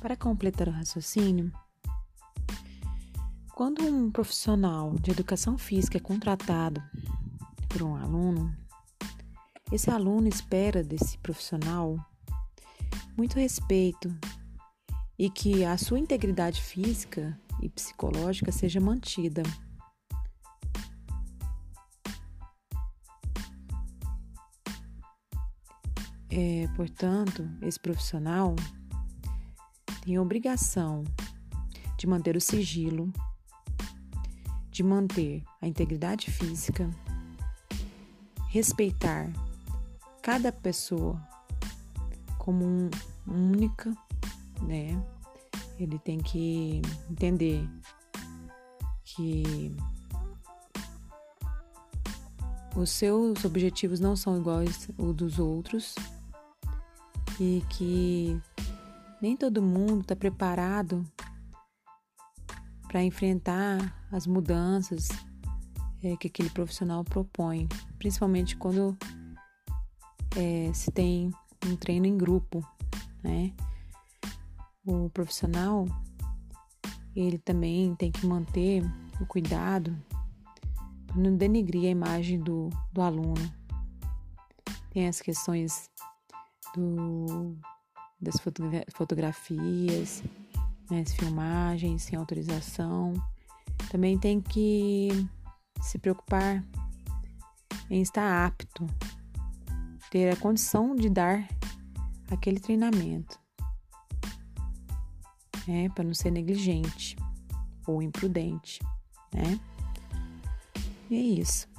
Para completar o raciocínio, quando um profissional de educação física é contratado por um aluno, esse aluno espera desse profissional muito respeito e que a sua integridade física e psicológica seja mantida. É, portanto, esse profissional tem a obrigação de manter o sigilo, de manter a integridade física, respeitar cada pessoa como um, única, né? Ele tem que entender que os seus objetivos não são iguais aos dos outros e que nem todo mundo está preparado para enfrentar as mudanças é, que aquele profissional propõe, principalmente quando é, se tem um treino em grupo, né? O profissional ele também tem que manter o cuidado para não denegrir a imagem do, do aluno. Tem as questões do, das fotografias, né, as filmagens sem autorização. Também tem que se preocupar em estar apto, ter a condição de dar aquele treinamento, né, para não ser negligente ou imprudente, né? E é isso.